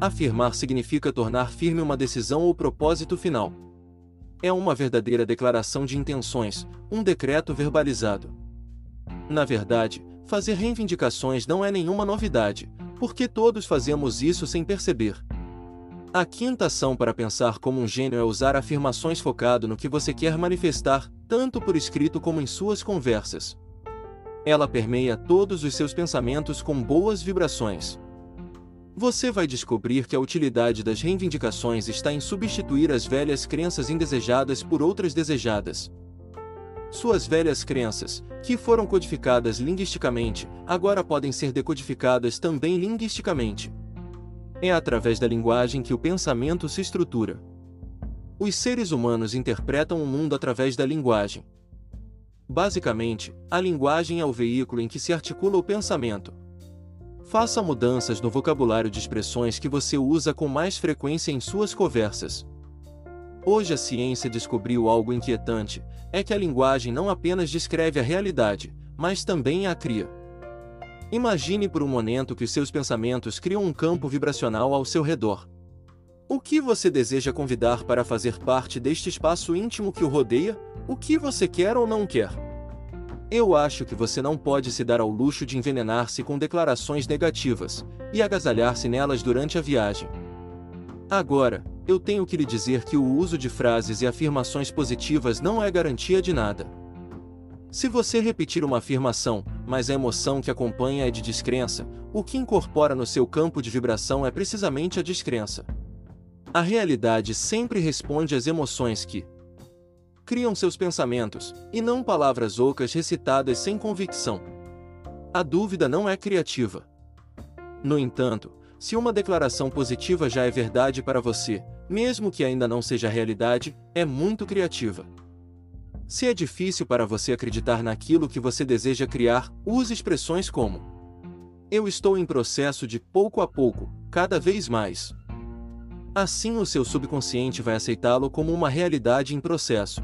Afirmar significa tornar firme uma decisão ou propósito final. É uma verdadeira declaração de intenções, um decreto verbalizado. Na verdade, fazer reivindicações não é nenhuma novidade, porque todos fazemos isso sem perceber. A quinta ação para pensar como um gênio é usar afirmações focado no que você quer manifestar, tanto por escrito como em suas conversas. Ela permeia todos os seus pensamentos com boas vibrações. Você vai descobrir que a utilidade das reivindicações está em substituir as velhas crenças indesejadas por outras desejadas. Suas velhas crenças, que foram codificadas linguisticamente, agora podem ser decodificadas também linguisticamente. É através da linguagem que o pensamento se estrutura. Os seres humanos interpretam o mundo através da linguagem. Basicamente, a linguagem é o veículo em que se articula o pensamento. Faça mudanças no vocabulário de expressões que você usa com mais frequência em suas conversas. Hoje a ciência descobriu algo inquietante: é que a linguagem não apenas descreve a realidade, mas também a cria. Imagine por um momento que seus pensamentos criam um campo vibracional ao seu redor. O que você deseja convidar para fazer parte deste espaço íntimo que o rodeia? O que você quer ou não quer? Eu acho que você não pode se dar ao luxo de envenenar-se com declarações negativas e agasalhar-se nelas durante a viagem. Agora, eu tenho que lhe dizer que o uso de frases e afirmações positivas não é garantia de nada. Se você repetir uma afirmação, mas a emoção que acompanha é de descrença, o que incorpora no seu campo de vibração é precisamente a descrença. A realidade sempre responde às emoções que criam seus pensamentos, e não palavras ocas recitadas sem convicção. A dúvida não é criativa. No entanto, se uma declaração positiva já é verdade para você, mesmo que ainda não seja realidade, é muito criativa. Se é difícil para você acreditar naquilo que você deseja criar, use expressões como: Eu estou em processo de pouco a pouco, cada vez mais. Assim o seu subconsciente vai aceitá-lo como uma realidade em processo.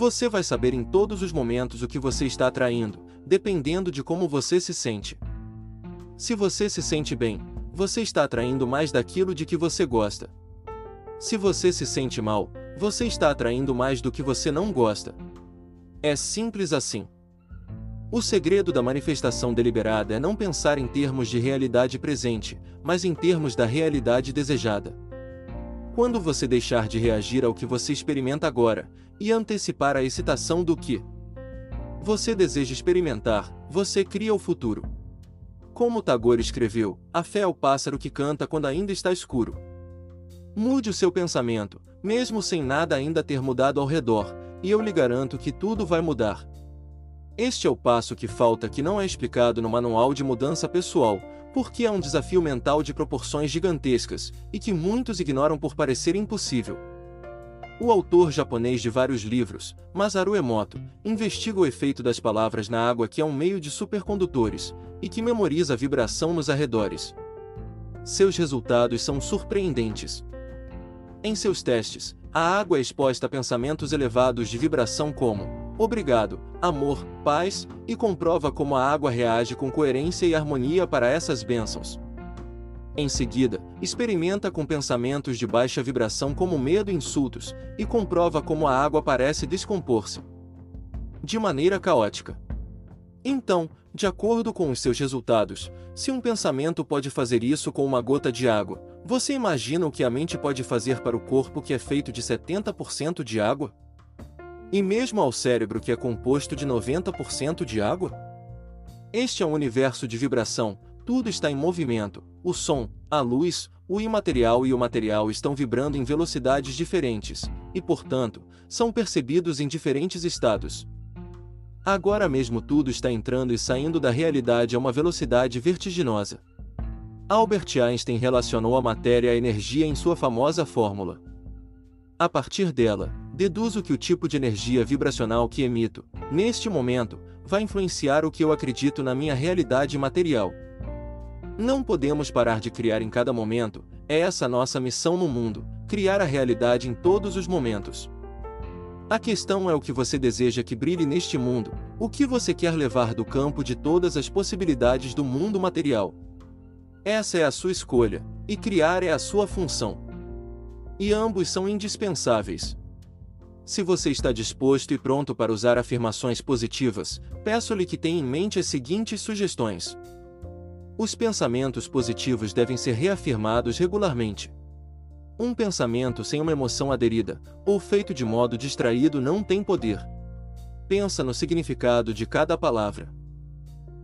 Você vai saber em todos os momentos o que você está atraindo, dependendo de como você se sente. Se você se sente bem, você está atraindo mais daquilo de que você gosta. Se você se sente mal, você está atraindo mais do que você não gosta. É simples assim. O segredo da manifestação deliberada é não pensar em termos de realidade presente, mas em termos da realidade desejada. Quando você deixar de reagir ao que você experimenta agora, e antecipar a excitação do que você deseja experimentar, você cria o futuro. Como Tagore escreveu, a fé é o pássaro que canta quando ainda está escuro. Mude o seu pensamento, mesmo sem nada ainda ter mudado ao redor, e eu lhe garanto que tudo vai mudar. Este é o passo que falta que não é explicado no manual de mudança pessoal, porque é um desafio mental de proporções gigantescas, e que muitos ignoram por parecer impossível. O autor japonês de vários livros, Masaru Emoto, investiga o efeito das palavras na água que é um meio de supercondutores, e que memoriza a vibração nos arredores. Seus resultados são surpreendentes. Em seus testes, a água é exposta a pensamentos elevados de vibração como obrigado, amor, paz, e comprova como a água reage com coerência e harmonia para essas bênçãos. Em seguida, experimenta com pensamentos de baixa vibração como medo e insultos, e comprova como a água parece descompor-se de maneira caótica. Então, de acordo com os seus resultados, se um pensamento pode fazer isso com uma gota de água, você imagina o que a mente pode fazer para o corpo que é feito de 70% de água? E mesmo ao cérebro que é composto de 90% de água? Este é um universo de vibração, tudo está em movimento, o som, a luz, o imaterial e o material estão vibrando em velocidades diferentes, e portanto, são percebidos em diferentes estados. Agora mesmo tudo está entrando e saindo da realidade a uma velocidade vertiginosa. Albert Einstein relacionou a matéria à energia em sua famosa fórmula. A partir dela, deduzo que o tipo de energia vibracional que emito, neste momento, vai influenciar o que eu acredito na minha realidade material. Não podemos parar de criar em cada momento, é essa nossa missão no mundo, criar a realidade em todos os momentos. A questão é o que você deseja que brilhe neste mundo, o que você quer levar do campo de todas as possibilidades do mundo material. Essa é a sua escolha, e criar é a sua função. E ambos são indispensáveis. Se você está disposto e pronto para usar afirmações positivas, peço-lhe que tenha em mente as seguintes sugestões. Os pensamentos positivos devem ser reafirmados regularmente. Um pensamento sem uma emoção aderida, ou feito de modo distraído, não tem poder. Pensa no significado de cada palavra.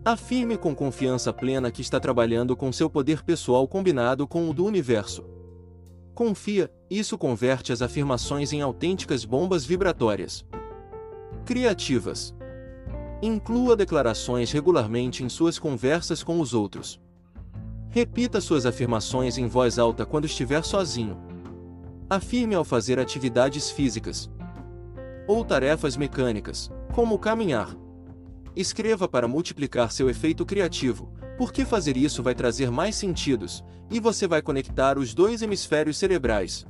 Afirme com confiança plena que está trabalhando com seu poder pessoal combinado com o do universo. Confia, isso converte as afirmações em autênticas bombas vibratórias. Criativas. Inclua declarações regularmente em suas conversas com os outros. Repita suas afirmações em voz alta quando estiver sozinho. Afirme ao fazer atividades físicas ou tarefas mecânicas, como caminhar. Escreva para multiplicar seu efeito criativo, porque fazer isso vai trazer mais sentidos, e você vai conectar os dois hemisférios cerebrais.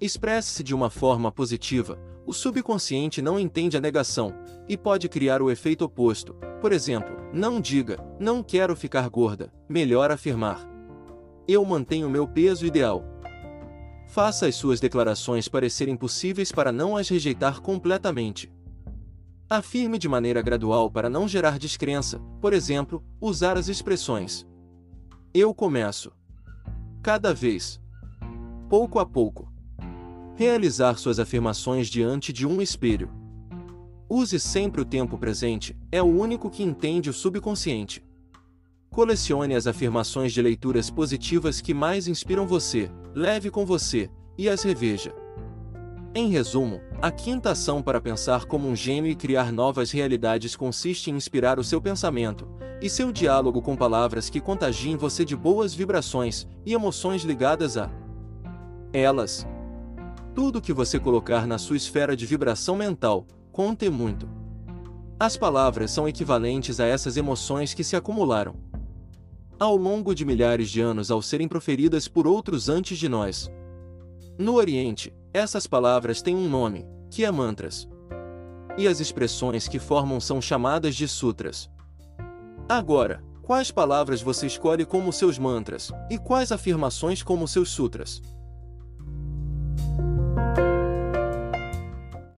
Expresse-se de uma forma positiva, o subconsciente não entende a negação e pode criar o efeito oposto. Por exemplo, não diga, não quero ficar gorda, melhor afirmar. Eu mantenho meu peso ideal. Faça as suas declarações parecerem possíveis para não as rejeitar completamente. Afirme de maneira gradual para não gerar descrença, por exemplo, usar as expressões eu começo. Cada vez. Pouco a pouco. Realizar suas afirmações diante de um espelho. Use sempre o tempo presente, é o único que entende o subconsciente. Colecione as afirmações de leituras positivas que mais inspiram você, leve com você, e as reveja. Em resumo, a quinta ação para pensar como um gênio e criar novas realidades consiste em inspirar o seu pensamento e seu diálogo com palavras que contagiem você de boas vibrações e emoções ligadas a elas. Tudo que você colocar na sua esfera de vibração mental, conte muito. As palavras são equivalentes a essas emoções que se acumularam ao longo de milhares de anos ao serem proferidas por outros antes de nós. No Oriente, essas palavras têm um nome, que é mantras. E as expressões que formam são chamadas de sutras. Agora, quais palavras você escolhe como seus mantras, e quais afirmações como seus sutras?